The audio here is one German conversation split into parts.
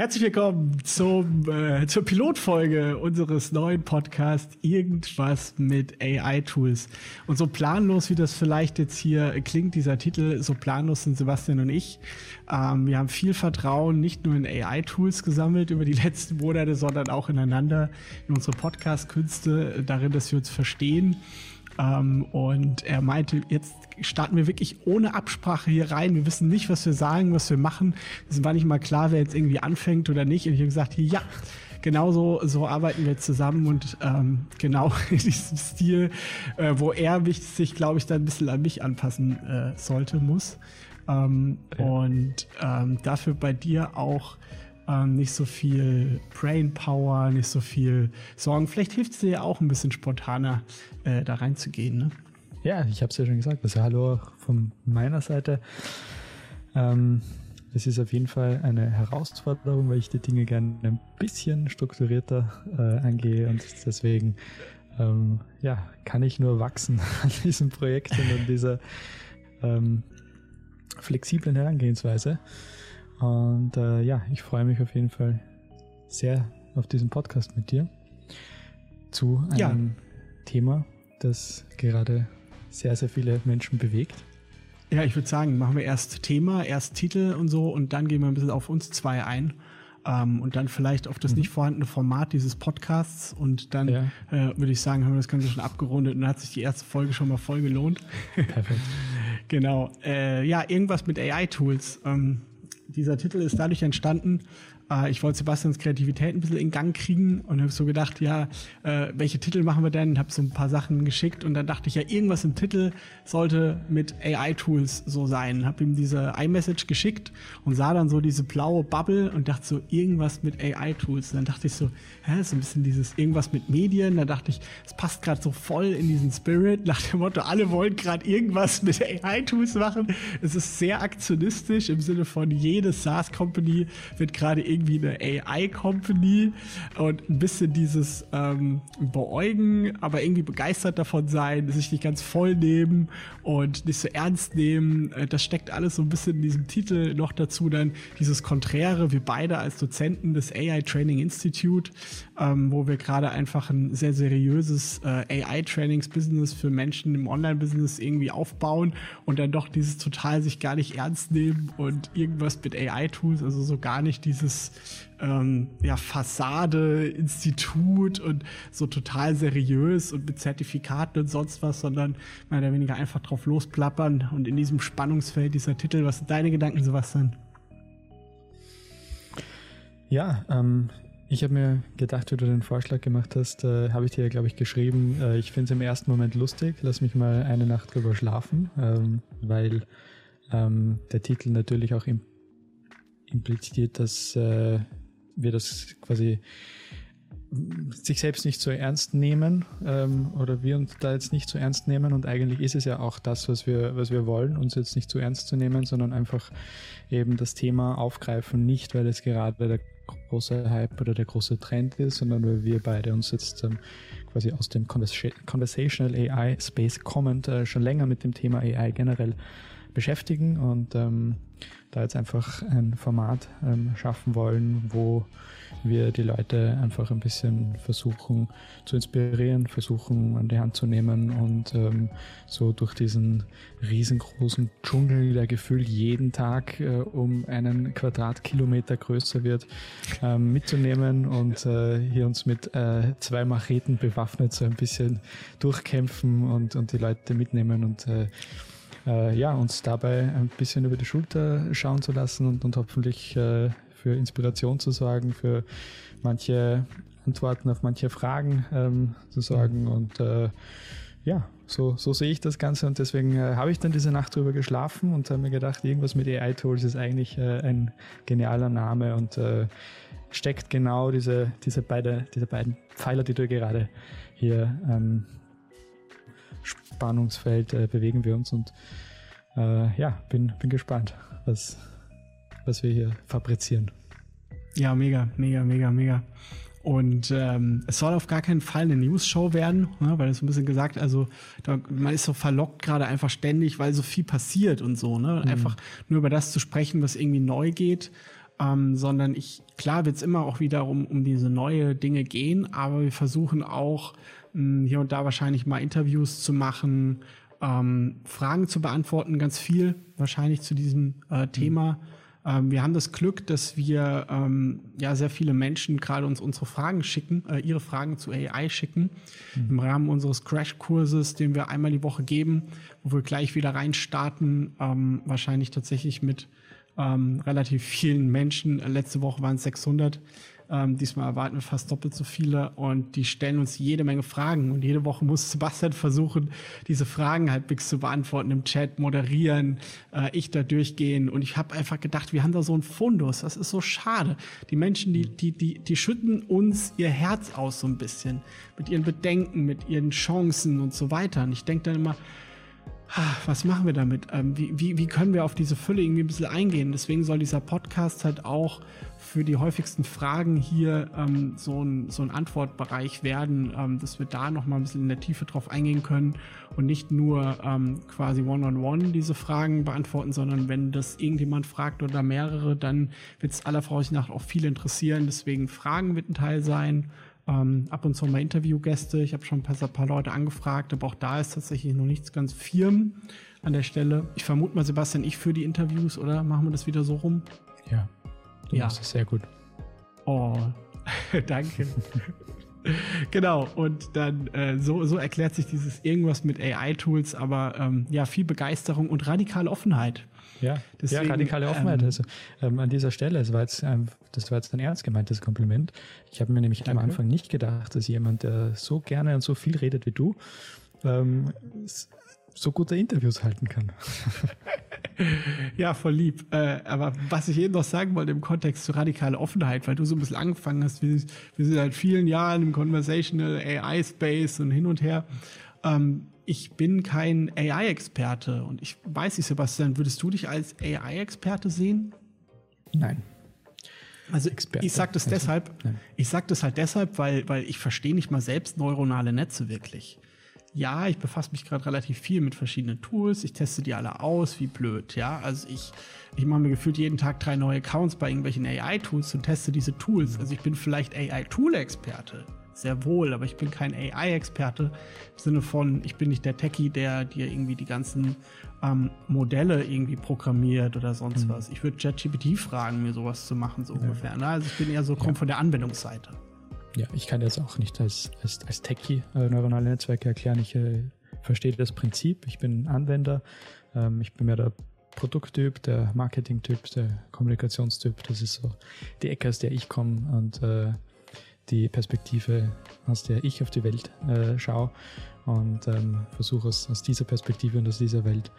Herzlich willkommen zum, äh, zur Pilotfolge unseres neuen Podcasts Irgendwas mit AI-Tools. Und so planlos, wie das vielleicht jetzt hier klingt, dieser Titel, so planlos sind Sebastian und ich. Ähm, wir haben viel Vertrauen nicht nur in AI-Tools gesammelt über die letzten Monate, sondern auch ineinander, in unsere Podcast-Künste, darin, dass wir uns verstehen ähm, und er meinte, jetzt starten wir wirklich ohne Absprache hier rein. Wir wissen nicht, was wir sagen, was wir machen. Es war nicht mal klar, wer jetzt irgendwie anfängt oder nicht. Und ich habe gesagt, ja, genau so, so arbeiten wir zusammen und ähm, genau in diesem Stil, äh, wo er sich, glaube ich, dann ein bisschen an mich anpassen äh, sollte, muss. Ähm, ja. Und ähm, dafür bei dir auch ähm, nicht so viel Brain Power, nicht so viel Sorgen. Vielleicht hilft es dir ja auch ein bisschen spontaner äh, da reinzugehen. Ne? Ja, ich habe es ja schon gesagt. Also hallo von meiner Seite. Ähm, es ist auf jeden Fall eine Herausforderung, weil ich die Dinge gerne ein bisschen strukturierter äh, angehe und deswegen ähm, ja, kann ich nur wachsen an diesem Projekt und an dieser ähm, flexiblen Herangehensweise. Und äh, ja, ich freue mich auf jeden Fall sehr auf diesen Podcast mit dir zu einem ja. Thema, das gerade sehr, sehr viele Menschen bewegt. Ja, ich würde sagen, machen wir erst Thema, erst Titel und so und dann gehen wir ein bisschen auf uns zwei ein. Ähm, und dann vielleicht auf das mhm. nicht vorhandene Format dieses Podcasts und dann ja. äh, würde ich sagen, haben wir das Ganze schon abgerundet und dann hat sich die erste Folge schon mal voll gelohnt. Perfekt. genau. Äh, ja, irgendwas mit AI-Tools. Ähm, dieser Titel ist dadurch entstanden, äh, ich wollte Sebastians Kreativität ein bisschen in Gang kriegen und habe so gedacht, ja, äh, welche Titel machen wir denn? Habe so ein paar Sachen geschickt und dann dachte ich ja, irgendwas im Titel sollte mit AI-Tools so sein. Habe ihm diese iMessage geschickt und sah dann so diese blaue Bubble und dachte so, irgendwas mit AI-Tools. Dann dachte ich so, hä, so ein bisschen dieses irgendwas mit Medien. Da dachte ich, es passt gerade so voll in diesen Spirit, nach dem Motto, alle wollen gerade irgendwas mit AI-Tools machen. Es ist sehr aktionistisch im Sinne von jede SaaS-Company wird gerade irgendwie irgendwie eine AI-Company und ein bisschen dieses ähm, beäugen, aber irgendwie begeistert davon sein, sich nicht ganz voll nehmen und nicht so ernst nehmen. Äh, das steckt alles so ein bisschen in diesem Titel noch dazu. Dann dieses Konträre, wir beide als Dozenten des AI Training Institute, ähm, wo wir gerade einfach ein sehr seriöses äh, AI-Trainings-Business für Menschen im Online-Business irgendwie aufbauen und dann doch dieses total sich gar nicht ernst nehmen und irgendwas mit AI-Tools, also so gar nicht dieses ähm, ja, Fassade, Institut und so total seriös und mit Zertifikaten und sonst was, sondern mehr oder weniger einfach drauf losplappern und in diesem Spannungsfeld dieser Titel. Was sind deine Gedanken, Sebastian? Ja, ähm, ich habe mir gedacht, wie du den Vorschlag gemacht hast, äh, habe ich dir, glaube ich, geschrieben, äh, ich finde es im ersten Moment lustig, lass mich mal eine Nacht drüber schlafen, ähm, weil ähm, der Titel natürlich auch im impliziert, dass äh, wir das quasi sich selbst nicht so ernst nehmen ähm, oder wir uns da jetzt nicht so ernst nehmen. Und eigentlich ist es ja auch das, was wir, was wir wollen, uns jetzt nicht so ernst zu nehmen, sondern einfach eben das Thema aufgreifen, nicht weil es gerade der große Hype oder der große Trend ist, sondern weil wir beide uns jetzt ähm, quasi aus dem Conversational AI Space kommend äh, schon länger mit dem Thema AI generell beschäftigen und ähm, da jetzt einfach ein Format ähm, schaffen wollen, wo wir die Leute einfach ein bisschen versuchen zu inspirieren, versuchen an die Hand zu nehmen und ähm, so durch diesen riesengroßen Dschungel, der gefühlt jeden Tag äh, um einen Quadratkilometer größer wird, ähm, mitzunehmen und äh, hier uns mit äh, zwei Macheten bewaffnet so ein bisschen durchkämpfen und, und die Leute mitnehmen und äh, ja, uns dabei ein bisschen über die Schulter schauen zu lassen und, und hoffentlich äh, für Inspiration zu sorgen, für manche Antworten auf manche Fragen ähm, zu sorgen. Und äh, ja, so, so sehe ich das Ganze und deswegen äh, habe ich dann diese Nacht drüber geschlafen und habe mir gedacht, irgendwas mit AI-Tools ist eigentlich äh, ein genialer Name und äh, steckt genau diese, diese, beide, diese beiden Pfeiler, die du gerade hier ähm, Spannungsfeld äh, bewegen wir uns und äh, ja, bin, bin gespannt, was, was wir hier fabrizieren. Ja, mega, mega, mega, mega. Und ähm, es soll auf gar keinen Fall eine News-Show werden, ne, weil es ein bisschen gesagt, also da, man ist so verlockt gerade einfach ständig, weil so viel passiert und so, ne? Mhm. Einfach nur über das zu sprechen, was irgendwie neu geht. Ähm, sondern ich, klar wird es immer auch wieder um, um diese neue Dinge gehen, aber wir versuchen auch mh, hm, hier und da wahrscheinlich mal Interviews zu machen, ähm, Fragen zu beantworten, ganz viel wahrscheinlich zu diesem äh, Thema. Mhm ähm, wir haben das Glück, dass wir ähm, ja sehr viele Menschen gerade uns unsere Fragen schicken, äh, ihre Fragen zu AI schicken, mhm. im Rahmen unseres Crash-Kurses, den wir einmal die Woche geben, wo wir gleich wieder reinstarten, ähm, wahrscheinlich tatsächlich mit ähm, relativ vielen Menschen. Letzte Woche waren es 600. Ähm, diesmal erwarten wir fast doppelt so viele und die stellen uns jede Menge Fragen und jede Woche muss Sebastian versuchen, diese Fragen halbwegs zu beantworten im Chat, moderieren, äh, ich da durchgehen und ich habe einfach gedacht, wir haben da so ein Fundus, das ist so schade. Die Menschen, die, die, die, die schütten uns ihr Herz aus so ein bisschen mit ihren Bedenken, mit ihren Chancen und so weiter und ich denke dann immer, was machen wir damit? Ähm, wie, wie, wie können wir auf diese Fülle irgendwie ein bisschen eingehen? Deswegen soll dieser Podcast halt auch für die häufigsten Fragen hier ähm, so, ein, so ein Antwortbereich werden, ähm, dass wir da nochmal ein bisschen in der Tiefe drauf eingehen können und nicht nur ähm, quasi one-on-one -on -one diese Fragen beantworten, sondern wenn das irgendjemand fragt oder mehrere, dann wird es aller Voraussicht nach auch viel interessieren. Deswegen Fragen wird ein Teil sein. Ähm, ab und zu mal Interviewgäste. Ich habe schon ein paar, Leute angefragt, aber auch da ist tatsächlich noch nichts ganz firm an der Stelle. Ich vermute mal, Sebastian, ich für die Interviews, oder? Machen wir das wieder so rum? Ja, du ja. machst es sehr gut. Oh, danke. genau, und dann äh, so, so erklärt sich dieses irgendwas mit AI-Tools, aber ähm, ja, viel Begeisterung und radikale Offenheit. Ja, Deswegen, ja radikale Offenheit. Ähm, also, ähm, an dieser Stelle, das war, jetzt, ähm, das war jetzt ein ernst gemeintes Kompliment. Ich habe mir nämlich danke. am Anfang nicht gedacht, dass jemand, der so gerne und so viel redet wie du, ähm, so gute Interviews halten kann. ja, voll lieb. Äh, aber was ich eben noch sagen wollte im Kontext zu radikaler Offenheit, weil du so ein bisschen angefangen hast, wir, wir sind seit vielen Jahren im Conversational AI Space und hin und her. Ähm, ich bin kein AI-Experte und ich weiß nicht, Sebastian, würdest du dich als AI-Experte sehen? Nein. Also Experte. ich sage das also, deshalb, nein. ich sage das halt deshalb, weil, weil ich verstehe nicht mal selbst neuronale Netze wirklich. Ja, ich befasse mich gerade relativ viel mit verschiedenen Tools. Ich teste die alle aus, wie blöd. Ja, also ich, ich mache mir gefühlt jeden Tag drei neue Accounts bei irgendwelchen AI-Tools und teste diese Tools. Also ich bin vielleicht AI-Tool-Experte sehr wohl, aber ich bin kein AI-Experte im Sinne von, ich bin nicht der Techie, der dir irgendwie die ganzen ähm, Modelle irgendwie programmiert oder sonst mhm. was. Ich würde ChatGPT fragen, mir sowas zu machen, so ja. ungefähr. Ne? Also ich bin eher so, komme ja. von der Anwendungsseite. Ja, ich kann jetzt auch nicht als, als, als Techie äh, neuronale Netzwerke erklären. Ich äh, verstehe das Prinzip. Ich bin Anwender. Ähm, ich bin mehr der Produkttyp, der Marketingtyp, der Kommunikationstyp. Das ist so die Ecke, aus der ich komme. Und äh, die Perspektive, aus der ich auf die Welt äh, schaue und ähm, versuche aus, aus, dieser Perspektive und aus dieser Welt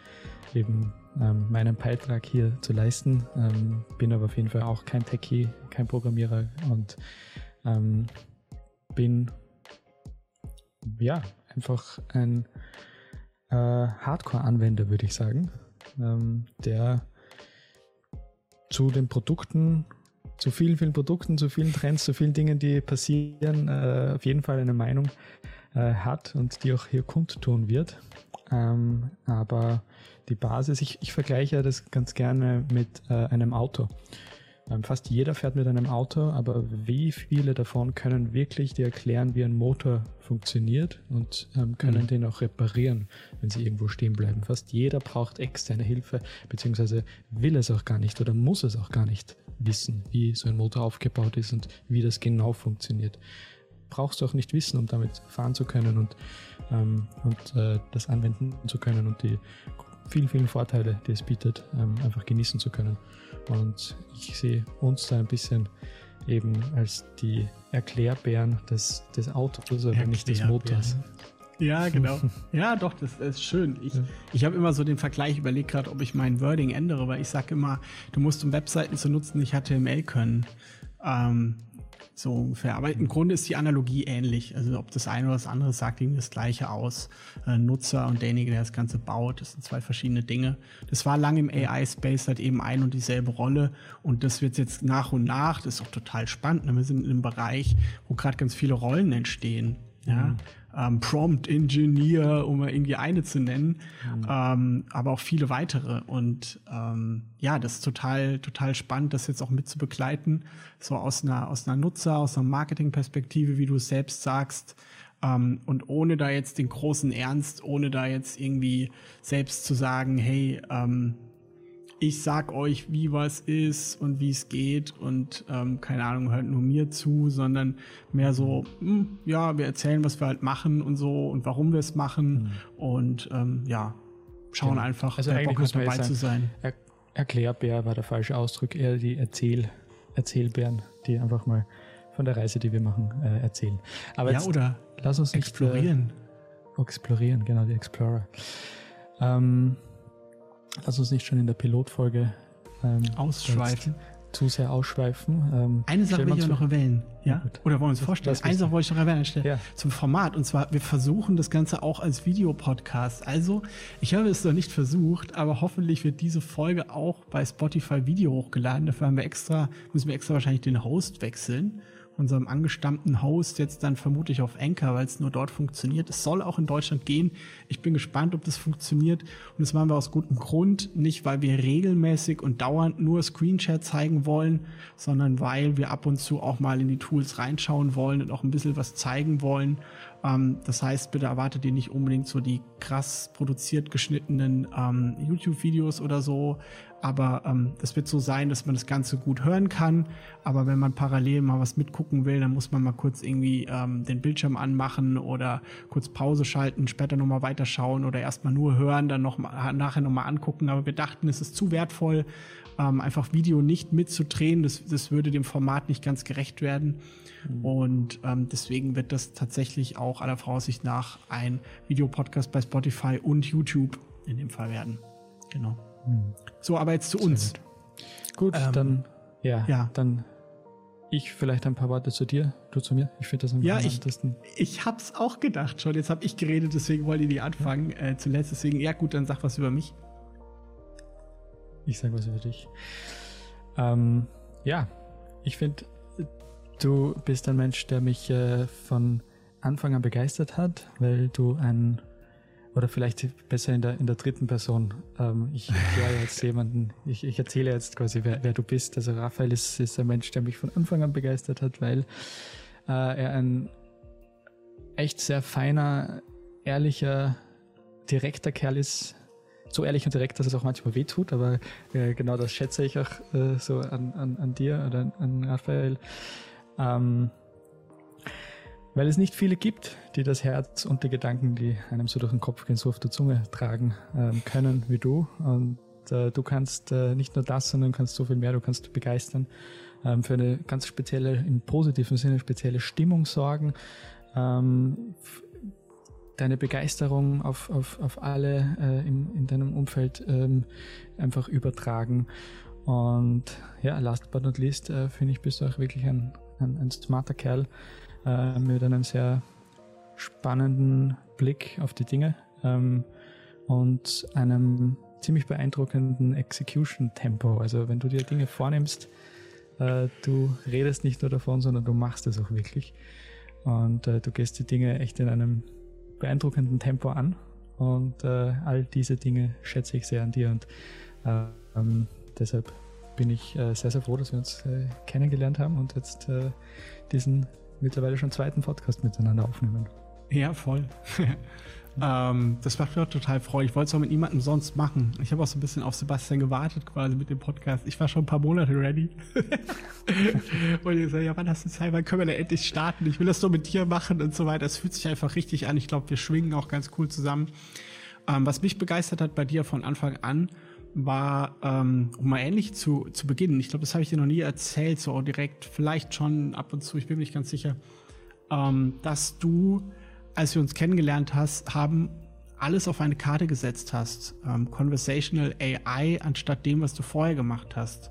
eben ähm, meinen Beitrag hier zu leisten. Ähm, bin aber auf jeden Fall auch kein Techie, kein Programmierer und ähm, bin ja einfach ein äh, Hardcore-Anwender, würde ich sagen, ähm, der zu den Produkten zu vielen, vielen Produkten, zu vielen Trends, zu vielen Dingen, die passieren, äh, auf jeden Fall eine Meinung äh, hat und die auch hier kundtun wird. Ähm, aber die Basis, ich, ich vergleiche das ganz gerne mit äh, einem Auto. Ähm, fast jeder fährt mit einem Auto, aber wie viele davon können wirklich dir erklären, wie ein Motor funktioniert und ähm, können mhm. den auch reparieren, wenn sie irgendwo stehen bleiben. Fast jeder braucht externe Hilfe, beziehungsweise will es auch gar nicht oder muss es auch gar nicht wissen, wie so ein Motor aufgebaut ist und wie das genau funktioniert. Brauchst du auch nicht wissen, um damit fahren zu können und, ähm, und äh, das anwenden zu können und die vielen, vielen Vorteile, die es bietet, ähm, einfach genießen zu können. Und ich sehe uns da ein bisschen eben als die Erklärbären des, des Autos, aber nicht des Motors. Ja, genau. ja, doch, das ist schön. Ich, ja. ich habe immer so den Vergleich überlegt gerade, ob ich mein Wording ändere, weil ich sage immer, du musst, um Webseiten zu nutzen, nicht HTML können. Ähm, so ungefähr. Aber im Grunde ist die Analogie ähnlich. Also ob das eine oder das andere sagt ihm das gleiche aus. Äh, Nutzer und derjenige, der das Ganze baut, das sind zwei verschiedene Dinge. Das war lange im AI-Space halt eben ein und dieselbe Rolle. Und das wird jetzt nach und nach, das ist auch total spannend. Ne? Wir sind in einem Bereich, wo gerade ganz viele Rollen entstehen. Ja, mhm. Ähm, Prompt Engineer, um mal irgendwie eine zu nennen, mhm. ähm, aber auch viele weitere. Und ähm, ja, das ist total, total spannend, das jetzt auch mit zu begleiten, so aus einer, aus einer Nutzer, aus einer Marketingperspektive, wie du es selbst sagst. Ähm, und ohne da jetzt den großen Ernst, ohne da jetzt irgendwie selbst zu sagen, hey, ähm, ich sag euch, wie was ist und wie es geht und ähm, keine Ahnung, hört nur mir zu, sondern mehr so, mh, hm, ja, wir erzählen, was wir halt machen und so und warum wir es machen mhm. und ähm, ja, schauen genau. einfach, also wer Bock hat, dabei zu sein. Er Erklärbär war der falsche Ausdruck, eher die Erzähl Erzählbären, die einfach mal von der Reise, die wir machen, äh, erzählen. Aber ja, jetzt, oder lass uns nicht, explorieren. Äh, explorieren, genau, die Explorer. Ähm, lass uns nicht schon in der Pilotfolge ähm, ausschweifen. Zu sehr ausschweifen. Ähm, Eine Sache will ich noch erwähnen. Ja? Oder wollen wir uns vorstellen? Eine Sache wollte ich noch erwähnen ja. zum Format. Und zwar, wir versuchen das Ganze auch als Videopodcast. Also, ich habe es noch nicht versucht, aber hoffentlich wird diese Folge auch bei Spotify Video hochgeladen. Dafür haben wir extra, müssen wir extra wahrscheinlich den Host wechseln unserem angestammten Host jetzt dann vermutlich auf Anchor, weil es nur dort funktioniert. Es soll auch in Deutschland gehen. Ich bin gespannt, ob das funktioniert. Und das machen wir aus gutem Grund. Nicht, weil wir regelmäßig und dauernd nur Screenshot zeigen wollen, sondern weil wir ab und zu auch mal in die Tools reinschauen wollen und auch ein bisschen was zeigen wollen. Ähm, das heißt, bitte erwartet ihr nicht unbedingt so die krass produziert geschnittenen ähm, YouTube-Videos oder so. Aber ähm, das wird so sein, dass man das Ganze gut hören kann. Aber wenn man parallel mal was mitgucken will, dann muss man mal kurz irgendwie ähm, den Bildschirm anmachen oder kurz Pause schalten, später nochmal weiterschauen oder erstmal nur hören, dann noch mal, nachher nochmal angucken. Aber wir dachten, es ist zu wertvoll, ähm, einfach Video nicht mitzudrehen. Das, das würde dem Format nicht ganz gerecht werden. Mhm. Und ähm, deswegen wird das tatsächlich auch aller Voraussicht nach ein Videopodcast bei Spotify und YouTube in dem Fall werden. Genau. Mhm. So, aber jetzt zu Sehr uns. Gut, gut ähm, dann, ja, ja, dann ich vielleicht ein paar Worte zu dir, du zu mir. Ich finde das am ja, ich, ich hab's auch gedacht schon. Jetzt habe ich geredet, deswegen wollte ich nicht anfangen. Ja. Äh, zuletzt, deswegen, ja gut, dann sag was über mich. Ich sag was über dich. Ähm, ja, ich finde, du bist ein Mensch, der mich äh, von Anfang an begeistert hat, weil du ein oder vielleicht besser in der, in der dritten Person. Ähm, ich erkläre jetzt jemanden, ich, ich erzähle jetzt quasi, wer, wer du bist. Also Raphael ist, ist ein Mensch, der mich von Anfang an begeistert hat, weil äh, er ein echt sehr feiner, ehrlicher, direkter Kerl ist. So ehrlich und direkt, dass es auch manchmal wehtut, aber äh, genau das schätze ich auch äh, so an, an, an dir oder an, an Raphael. Ähm, weil es nicht viele gibt, die das Herz und die Gedanken, die einem so durch den Kopf gehen, so auf der Zunge tragen ähm, können wie du. Und äh, du kannst äh, nicht nur das, sondern kannst so viel mehr, du kannst begeistern, ähm, für eine ganz spezielle, im positiven Sinne spezielle Stimmung sorgen, ähm, deine Begeisterung auf, auf, auf alle äh, in, in deinem Umfeld ähm, einfach übertragen. Und ja, last but not least, äh, finde ich, bist du auch wirklich ein, ein, ein smarter Kerl, äh, mit einem sehr spannenden Blick auf die Dinge ähm, und einem ziemlich beeindruckenden Execution-Tempo. Also wenn du dir Dinge vornimmst, äh, du redest nicht nur davon, sondern du machst es auch wirklich. Und äh, du gehst die Dinge echt in einem beeindruckenden Tempo an. Und äh, all diese Dinge schätze ich sehr an dir. Und äh, ähm, deshalb bin ich äh, sehr, sehr froh, dass wir uns äh, kennengelernt haben und jetzt diesen mittlerweile schon zweiten Podcast miteinander aufnehmen. Ja, voll. ähm, das macht mir auch total Freude. Ich wollte es auch mit niemandem sonst machen. Ich habe auch so ein bisschen auf Sebastian gewartet, quasi mit dem Podcast. Ich war schon ein paar Monate ready. und ich gesagt, ja, wann hast du Zeit? Wann können wir da endlich starten? Ich will das nur mit dir machen und so weiter. Es fühlt sich einfach richtig an. Ich glaube, wir schwingen auch ganz cool zusammen. Ähm, was mich begeistert hat bei dir von Anfang an, war, ähm, um mal ähnlich zu, zu beginnen, ich glaube, das habe ich dir noch nie erzählt, so direkt, vielleicht schon ab und zu, ich bin mir nicht ganz sicher, ähm, dass du, als wir uns kennengelernt hast, haben, alles auf eine Karte gesetzt hast. Ähm, Conversational AI anstatt dem, was du vorher gemacht hast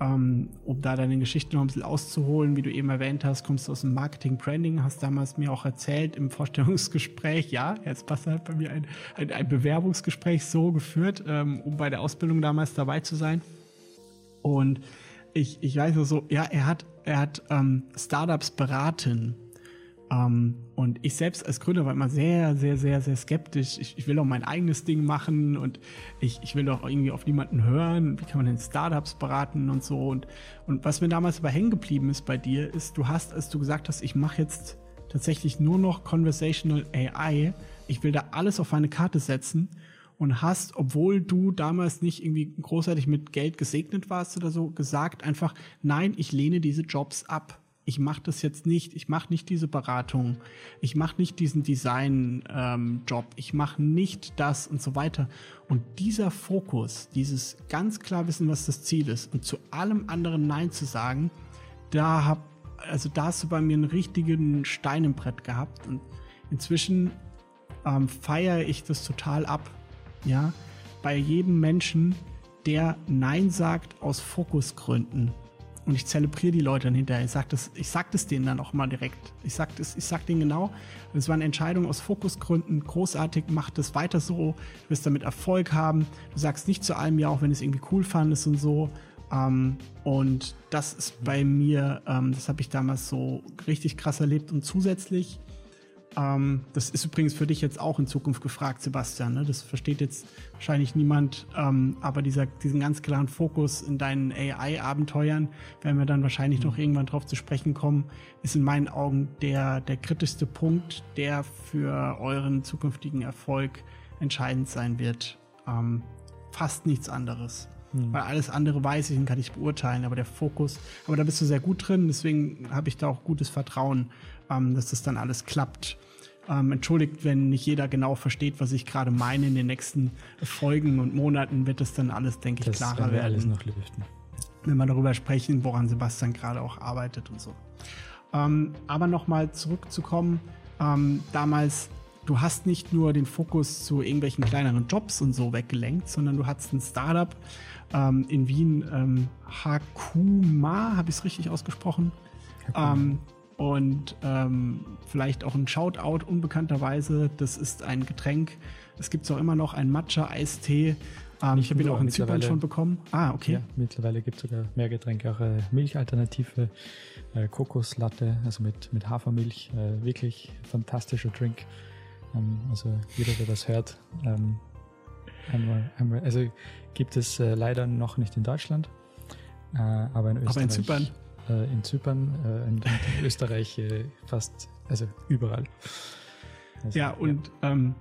ähm, um da deine Geschichte noch ein bisschen auszuholen, wie du eben erwähnt hast, kommst du aus dem Marketing Branding, hast damals mir auch erzählt im Vorstellungsgespräch, ja, jetzt passt halt bei mir ein, ein, ein Bewerbungsgespräch so geführt, ähm, um bei der Ausbildung damals dabei zu sein. Und ich, ich weiß nur so, ja, er hat, er hat ähm, Startups beraten Ähm, und ich selbst als Gründer war immer sehr, sehr, sehr, sehr skeptisch. Ich, ich will auch mein eigenes Ding machen und ich, ich will auch irgendwie auf niemanden hören. Wie kann man denn Startups beraten und so? Und, und was mir damals aber hängen geblieben ist bei dir, ist, du hast, als du gesagt hast, ich mache jetzt tatsächlich nur noch Conversational AI, ich will da alles auf eine Karte setzen und hast, obwohl du damals nicht irgendwie großartig mit Geld gesegnet warst oder so, gesagt einfach, nein, ich lehne diese Jobs ab ich mache das jetzt nicht, ich mache nicht diese Beratung, ich mache nicht diesen Design-Job, ähm, ich mache nicht das und so weiter. Und dieser Fokus, dieses ganz klar wissen, was das Ziel ist und zu allem anderen Nein zu sagen, da hab, also da hast du bei mir einen richtigen Stein im Brett gehabt und inzwischen ähm, feiere ich das total ab, ja, bei jedem Menschen, der Nein sagt aus Fokusgründen und ich zelebriere die Leute dann hinterher. Ich sage das, sag das denen dann auch mal direkt. Ich sage das, sag denen genau, das war eine Entscheidung aus Fokusgründen, großartig, mach das weiter so, du wirst damit Erfolg haben. Du sagst nicht zu allem ja, auch wenn du es irgendwie cool fandest und so. Ähm, und das ist bei mir, ähm, das habe ich damals so richtig krass erlebt. Und zusätzlich ähm, das ist übrigens für dich jetzt auch in Zukunft gefragt, Sebastian. Ne? Das versteht jetzt wahrscheinlich niemand, ähm, aber dieser, diesen ganz klaren Fokus in deinen AI-Abenteuern, werden wir dann wahrscheinlich mhm. noch irgendwann drauf zu sprechen kommen, ist in meinen Augen der, der kritischste Punkt, der für euren zukünftigen Erfolg entscheidend sein wird. Ähm, fast nichts anderes. Mhm. Weil alles andere weiß ich und kann ich beurteilen, aber der Fokus, aber da bist du sehr gut drin, deswegen habe ich da auch gutes Vertrauen, ähm, dass das dann alles klappt. Ähm, entschuldigt, wenn nicht jeder genau versteht, was ich gerade meine. In den nächsten Folgen und Monaten wird es dann alles, denke ich, das klarer werden. Wir alles noch lüften. Wenn wir darüber sprechen, woran Sebastian gerade auch arbeitet und so. Ähm, aber nochmal zurückzukommen, ähm, damals, du hast nicht nur den Fokus zu irgendwelchen kleineren Jobs und so weggelenkt, sondern du hattest ein Startup ähm, in Wien, ähm, Hakuma, habe ich es richtig ausgesprochen? Ähm, und ähm, vielleicht auch ein Shoutout unbekannterweise. Das ist ein Getränk. Es gibt auch immer noch ein Matcha-Eistee. Ähm, ich habe ihn auch in Zypern schon bekommen. Ah, okay. Ja, mittlerweile gibt es sogar mehr Getränke, auch äh, Milchalternative, äh, Kokoslatte, also mit, mit Hafermilch. Äh, wirklich fantastischer Drink. Ähm, also jeder, der das hört, ähm, einmal, einmal, also gibt es äh, leider noch nicht in Deutschland, äh, aber in Österreich. Aber in Zypern äh, in Zypern, äh, in, Österreich äh, fast, also überall. Also, ja, und, ja. Ähm,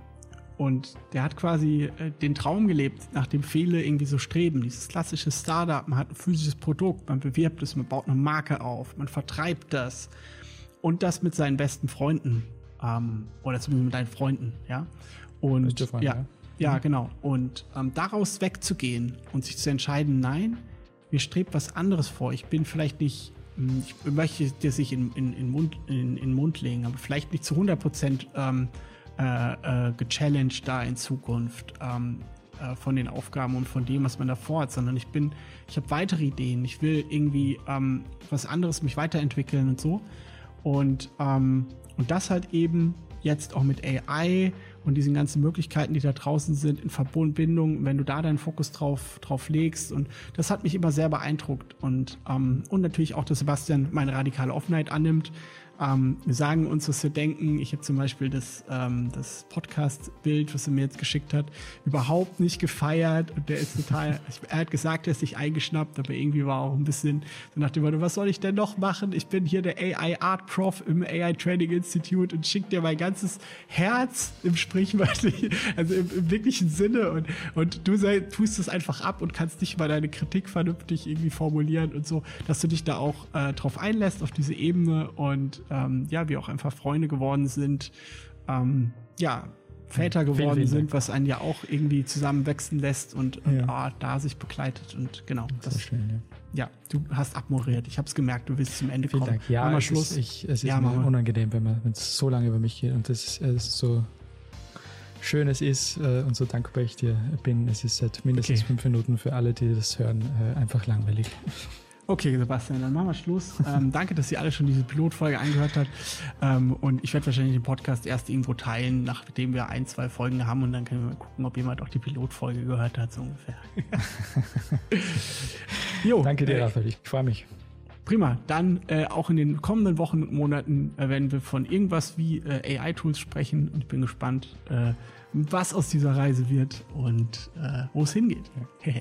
und der hat quasi äh, den Traum gelebt, nach dem viele irgendwie so streben. Dieses klassische Startup, man hat ein physisches Produkt, man bewirbt es, man baut eine Marke auf, man vertreibt das. Und das mit seinen besten Freunden. Ähm, oder zumindest mit deinen Freunden, ja. Und ja, ja, ja, mhm. genau. Und ähm, daraus wegzugehen und sich zu entscheiden, nein, mir strebt was anderes vor. Ich bin vielleicht nicht, hm, ich möchte das sich in, in, in, Mund, in, in Mund legen, aber vielleicht nicht zu 100 Prozent ähm, äh, äh, gechallenged da in Zukunft ähm, äh, von den Aufgaben und von dem, was man davor hat, sondern ich bin, ich habe weitere Ideen. Ich will irgendwie ähm, was anderes mich weiterentwickeln und so. Und, ähm, und das halt eben jetzt auch mit AI und diesen ganzen Möglichkeiten, die da draußen sind, in Verbundbindung, wenn du da deinen Fokus drauf, drauf legst. Und das hat mich immer sehr beeindruckt. Und, ähm, und natürlich auch, dass Sebastian meine radikale Offenheit annimmt. Ähm, wir sagen uns, was wir denken. Ich habe zum Beispiel das, ähm, das Podcast-Bild, was er mir jetzt geschickt hat, überhaupt nicht gefeiert. Und der ist total, er hat gesagt, er ist sich eingeschnappt, aber irgendwie war auch ein bisschen so nach dem Motto, was soll ich denn noch machen? Ich bin hier der AI Art Prof im AI Training Institute und schick dir mein ganzes Herz im sprichwörtlichen, also im, im wirklichen Sinne. Und, und du sei, tust es einfach ab und kannst nicht mal deine Kritik vernünftig irgendwie formulieren und so, dass du dich da auch äh, drauf einlässt, auf diese Ebene und ähm, ja, wir auch einfach Freunde geworden sind, ähm, ja, Väter geworden sind, was einen ja auch irgendwie zusammenwachsen lässt und, und ja. ah, da sich begleitet und genau. Das, das schön, ja. ja. du hast abmoderiert. Ich habe es gemerkt, du willst zum Ende vielen kommen. Dank. Ja, Mama, Schluss. Ist, ich, es ist ja, mir unangenehm, wenn es so lange über mich geht und es ist so schön es ist äh, und so dankbar ich dir bin. Es ist seit mindestens okay. fünf Minuten für alle, die das hören, äh, einfach langweilig. Okay, Sebastian, dann machen wir Schluss. Ähm, danke, dass ihr alle schon diese Pilotfolge eingehört habt. Ähm, und ich werde wahrscheinlich den Podcast erst irgendwo teilen, nachdem wir ein, zwei Folgen haben. Und dann können wir mal gucken, ob jemand auch die Pilotfolge gehört hat, so ungefähr. jo, danke dir, äh. Ich freue mich. Prima. Dann äh, auch in den kommenden Wochen und Monaten äh, werden wir von irgendwas wie äh, AI-Tools sprechen. Und ich bin gespannt, äh, was aus dieser Reise wird und äh, wo es hingeht.